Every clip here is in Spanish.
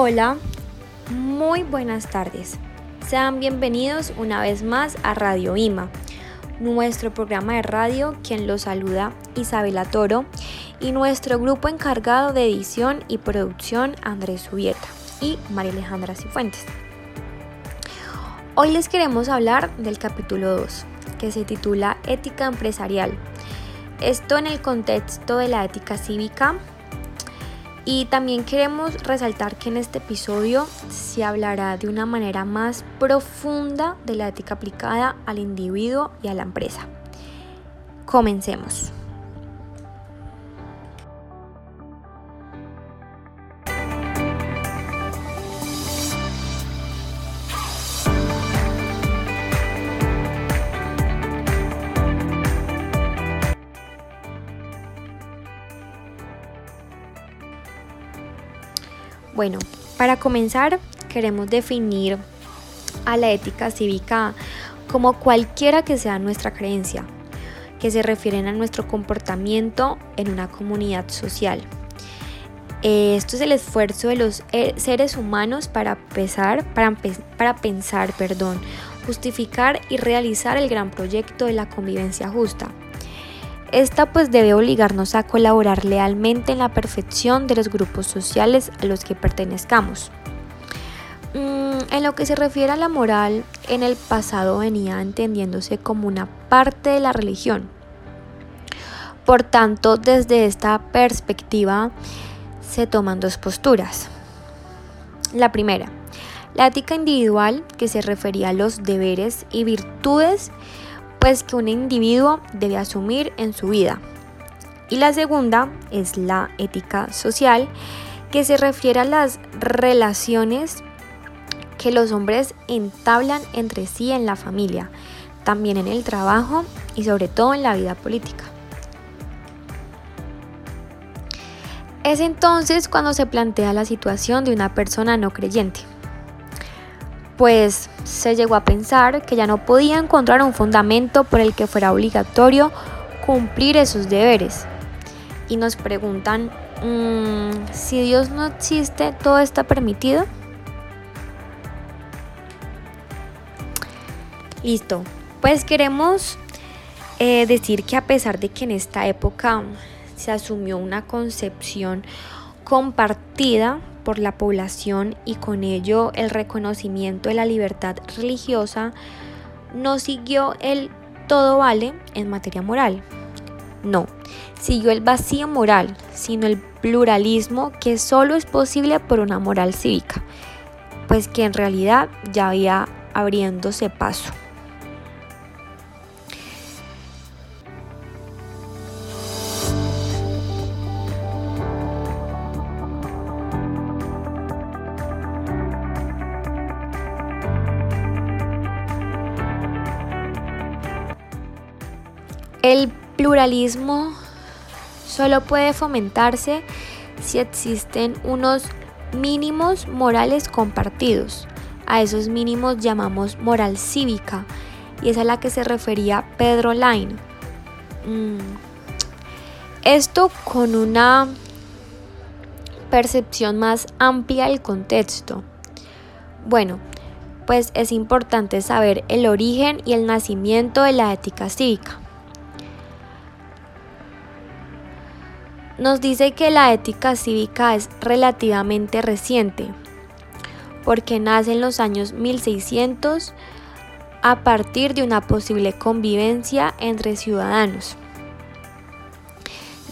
Hola, muy buenas tardes. Sean bienvenidos una vez más a Radio IMA, nuestro programa de radio, quien los saluda Isabela Toro y nuestro grupo encargado de edición y producción Andrés Subieta y María Alejandra Cifuentes. Hoy les queremos hablar del capítulo 2, que se titula Ética Empresarial. Esto en el contexto de la ética cívica y también queremos resaltar que en este episodio se hablará de una manera más profunda de la ética aplicada al individuo y a la empresa. Comencemos. Bueno, para comenzar queremos definir a la ética cívica como cualquiera que sea nuestra creencia, que se refieren a nuestro comportamiento en una comunidad social. Esto es el esfuerzo de los eh, seres humanos para, para pensar, perdón, justificar y realizar el gran proyecto de la convivencia justa esta pues debe obligarnos a colaborar lealmente en la perfección de los grupos sociales a los que pertenezcamos. Mm, en lo que se refiere a la moral, en el pasado venía entendiéndose como una parte de la religión. Por tanto, desde esta perspectiva se toman dos posturas. La primera, la ética individual, que se refería a los deberes y virtudes pues que un individuo debe asumir en su vida. Y la segunda es la ética social, que se refiere a las relaciones que los hombres entablan entre sí en la familia, también en el trabajo y sobre todo en la vida política. Es entonces cuando se plantea la situación de una persona no creyente pues se llegó a pensar que ya no podía encontrar un fundamento por el que fuera obligatorio cumplir esos deberes. Y nos preguntan, mm, si Dios no existe, ¿todo está permitido? Listo, pues queremos eh, decir que a pesar de que en esta época se asumió una concepción compartida por la población y con ello el reconocimiento de la libertad religiosa, no siguió el todo vale en materia moral. No, siguió el vacío moral, sino el pluralismo que solo es posible por una moral cívica, pues que en realidad ya había abriéndose paso. Pluralismo solo puede fomentarse si existen unos mínimos morales compartidos. A esos mínimos llamamos moral cívica y es a la que se refería Pedro Line. Mm. Esto con una percepción más amplia del contexto. Bueno, pues es importante saber el origen y el nacimiento de la ética cívica. Nos dice que la ética cívica es relativamente reciente, porque nace en los años 1600 a partir de una posible convivencia entre ciudadanos,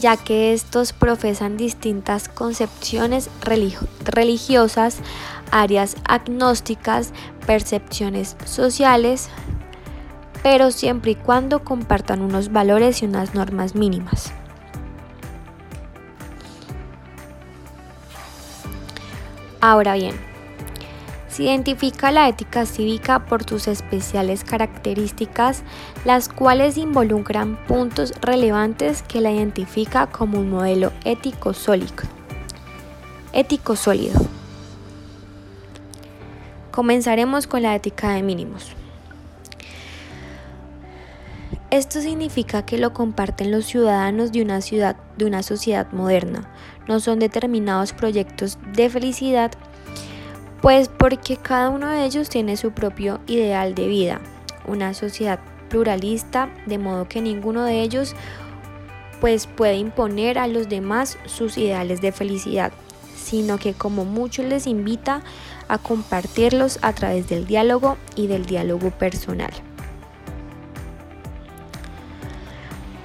ya que estos profesan distintas concepciones religiosas, áreas agnósticas, percepciones sociales, pero siempre y cuando compartan unos valores y unas normas mínimas. Ahora bien, se identifica la ética cívica por sus especiales características, las cuales involucran puntos relevantes que la identifica como un modelo ético sólido. Ético sólido. Comenzaremos con la ética de mínimos. Esto significa que lo comparten los ciudadanos de una ciudad, de una sociedad moderna. No son determinados proyectos de felicidad Pues porque cada uno de ellos tiene su propio ideal de vida, una sociedad pluralista, de modo que ninguno de ellos pues puede imponer a los demás sus ideales de felicidad, sino que como mucho les invita a compartirlos a través del diálogo y del diálogo personal.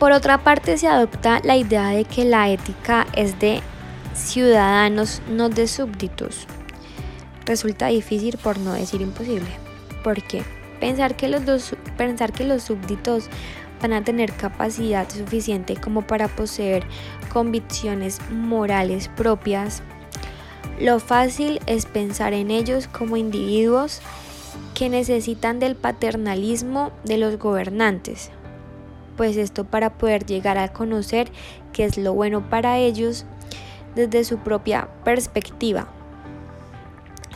Por otra parte, se adopta la idea de que la ética es de ciudadanos, no de súbditos. Resulta difícil por no decir imposible. porque Pensar que los, dos, pensar que los súbditos van a tener capacidad suficiente como para poseer convicciones morales propias. Lo fácil es pensar en ellos como individuos que necesitan del paternalismo de los gobernantes, pues esto para poder llegar a conocer qué es lo bueno para ellos desde su propia perspectiva.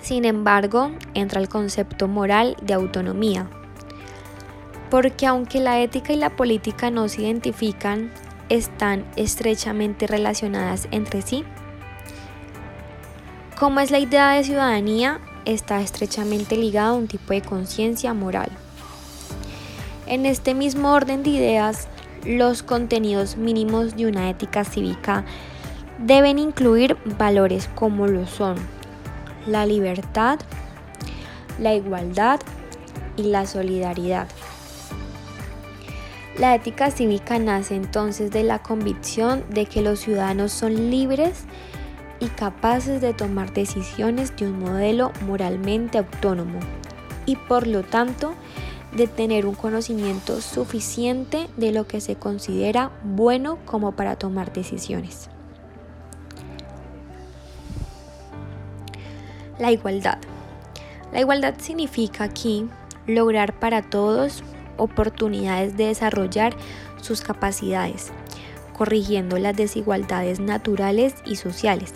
Sin embargo, entra el concepto moral de autonomía, porque aunque la ética y la política no se identifican, están estrechamente relacionadas entre sí. Como es la idea de ciudadanía, está estrechamente ligada a un tipo de conciencia moral. En este mismo orden de ideas, los contenidos mínimos de una ética cívica deben incluir valores como lo son la libertad, la igualdad y la solidaridad. La ética cívica nace entonces de la convicción de que los ciudadanos son libres y capaces de tomar decisiones de un modelo moralmente autónomo y por lo tanto de tener un conocimiento suficiente de lo que se considera bueno como para tomar decisiones. La igualdad. La igualdad significa aquí lograr para todos oportunidades de desarrollar sus capacidades, corrigiendo las desigualdades naturales y sociales,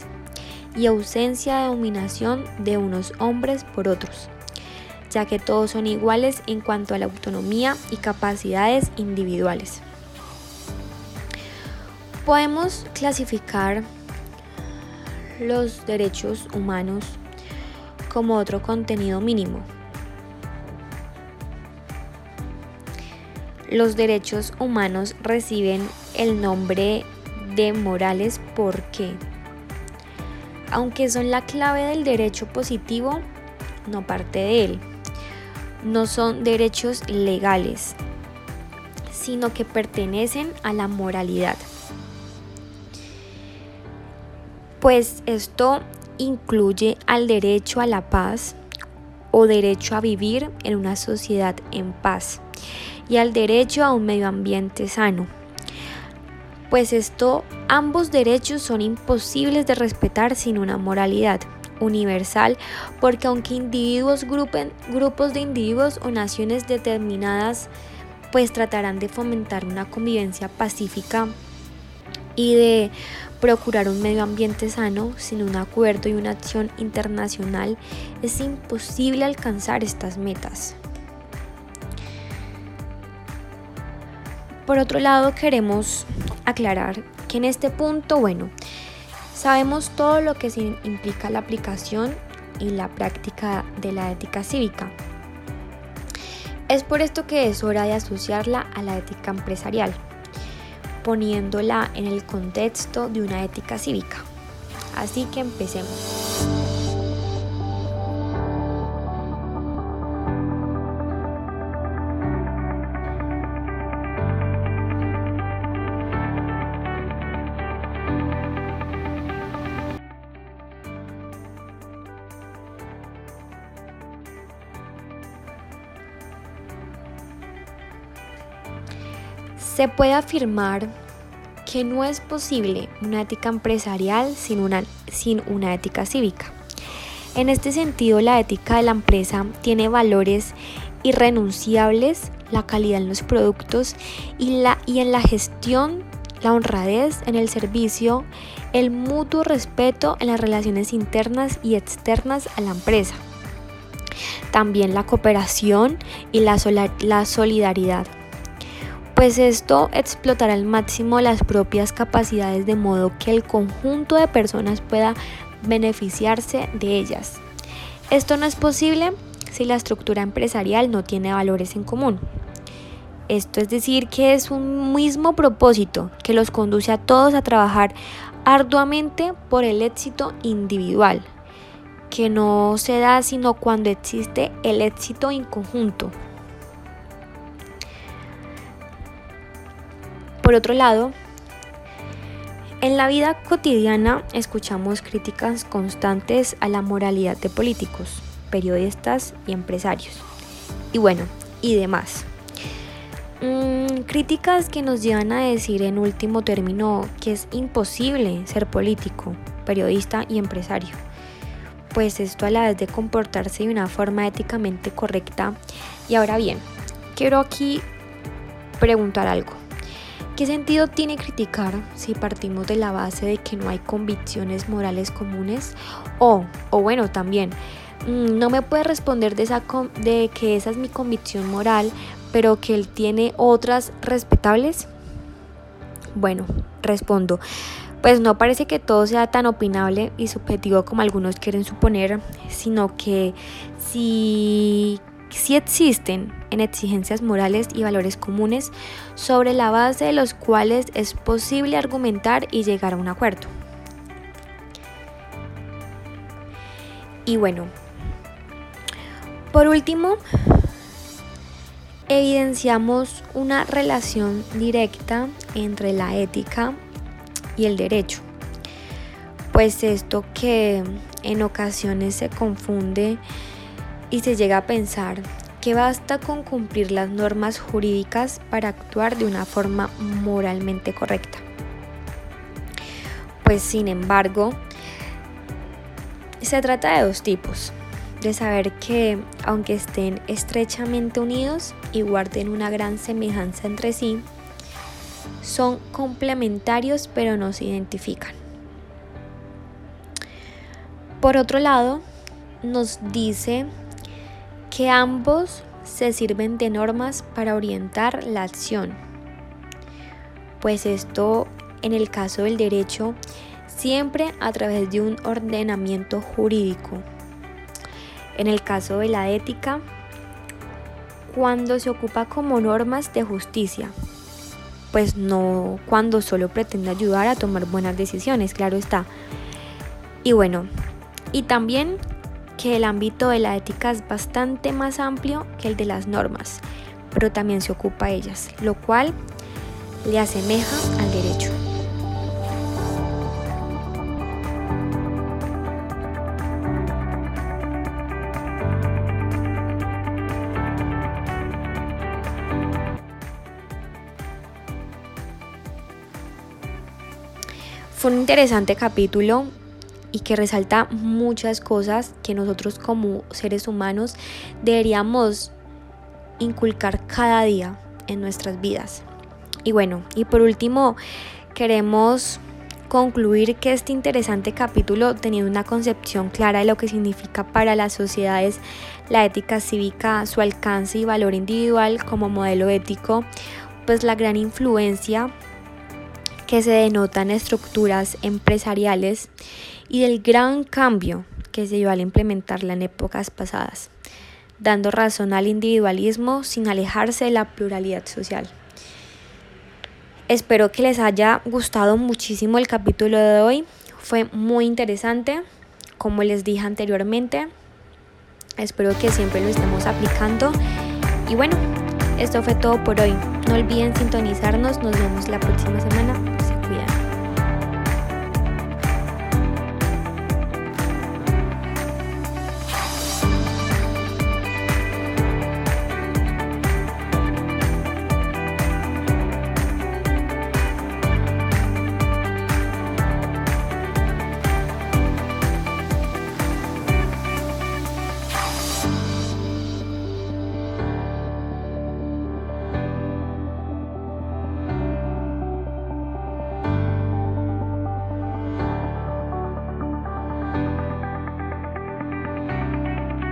y ausencia de dominación de unos hombres por otros, ya que todos son iguales en cuanto a la autonomía y capacidades individuales. Podemos clasificar los derechos humanos como otro contenido mínimo, Los derechos humanos reciben el nombre de morales porque, aunque son la clave del derecho positivo, no parte de él. No son derechos legales, sino que pertenecen a la moralidad. Pues esto incluye al derecho a la paz o derecho a vivir en una sociedad en paz y al derecho a un medio ambiente sano. Pues esto, ambos derechos son imposibles de respetar sin una moralidad universal, porque aunque individuos grupen, grupos de individuos o naciones determinadas pues tratarán de fomentar una convivencia pacífica y de procurar un medio ambiente sano sin un acuerdo y una acción internacional, es imposible alcanzar estas metas. Por otro lado, queremos aclarar que en este punto, bueno, sabemos todo lo que implica la aplicación y la práctica de la ética cívica. Es por esto que es hora de asociarla a la ética empresarial, poniéndola en el contexto de una ética cívica. Así que empecemos. Se puede afirmar que no es posible una ética empresarial sin una, sin una ética cívica. En este sentido, la ética de la empresa tiene valores irrenunciables, la calidad en los productos y, la, y en la gestión, la honradez en el servicio, el mutuo respeto en las relaciones internas y externas a la empresa. También la cooperación y la, la solidaridad pues esto explotará al máximo las propias capacidades de modo que el conjunto de personas pueda beneficiarse de ellas. Esto no es posible si la estructura empresarial no tiene valores en común. Esto es decir que es un mismo propósito que los conduce a todos a trabajar arduamente por el éxito individual, que no se da sino cuando existe el éxito en conjunto. Por otro lado, en la vida cotidiana escuchamos críticas constantes a la moralidad de políticos, periodistas y empresarios. Y bueno, y demás. Mm, críticas que nos llevan a decir en último término que es imposible ser político, periodista y empresario. Pues esto a la vez de comportarse de una forma éticamente correcta. Y ahora bien, quiero aquí preguntar algo. ¿Qué sentido tiene criticar si partimos de la base de que no hay convicciones morales comunes? O, o bueno, también, mm, no me puede responder de, esa de que esa es mi convicción moral, pero que él tiene otras respetables. Bueno, respondo. Pues no parece que todo sea tan opinable y subjetivo como algunos quieren suponer, sino que si sí existen en exigencias morales y valores comunes sobre la base de los cuales es posible argumentar y llegar a un acuerdo. Y bueno, por último, evidenciamos una relación directa entre la ética y el derecho. Pues esto que en ocasiones se confunde y se llega a pensar que basta con cumplir las normas jurídicas para actuar de una forma moralmente correcta. Pues sin embargo, se trata de dos tipos, de saber que aunque estén estrechamente unidos y guarden una gran semejanza entre sí, son complementarios pero no se identifican. Por otro lado, nos dice que ambos se sirven de normas para orientar la acción. Pues esto, en el caso del derecho, siempre a través de un ordenamiento jurídico. En el caso de la ética, cuando se ocupa como normas de justicia, pues no cuando solo pretende ayudar a tomar buenas decisiones, claro está. Y bueno, y también que el ámbito de la ética es bastante más amplio que el de las normas, pero también se ocupa de ellas, lo cual le asemeja al derecho. Fue un interesante capítulo y que resalta muchas cosas que nosotros como seres humanos deberíamos inculcar cada día en nuestras vidas. Y bueno, y por último, queremos concluir que este interesante capítulo tenía una concepción clara de lo que significa para las sociedades la ética cívica, su alcance y valor individual como modelo ético, pues la gran influencia que se denota en estructuras empresariales y del gran cambio que se dio al implementarla en épocas pasadas, dando razón al individualismo sin alejarse de la pluralidad social. Espero que les haya gustado muchísimo el capítulo de hoy. Fue muy interesante, como les dije anteriormente. Espero que siempre lo estemos aplicando. Y bueno, esto fue todo por hoy. No olviden sintonizarnos. Nos vemos la próxima semana.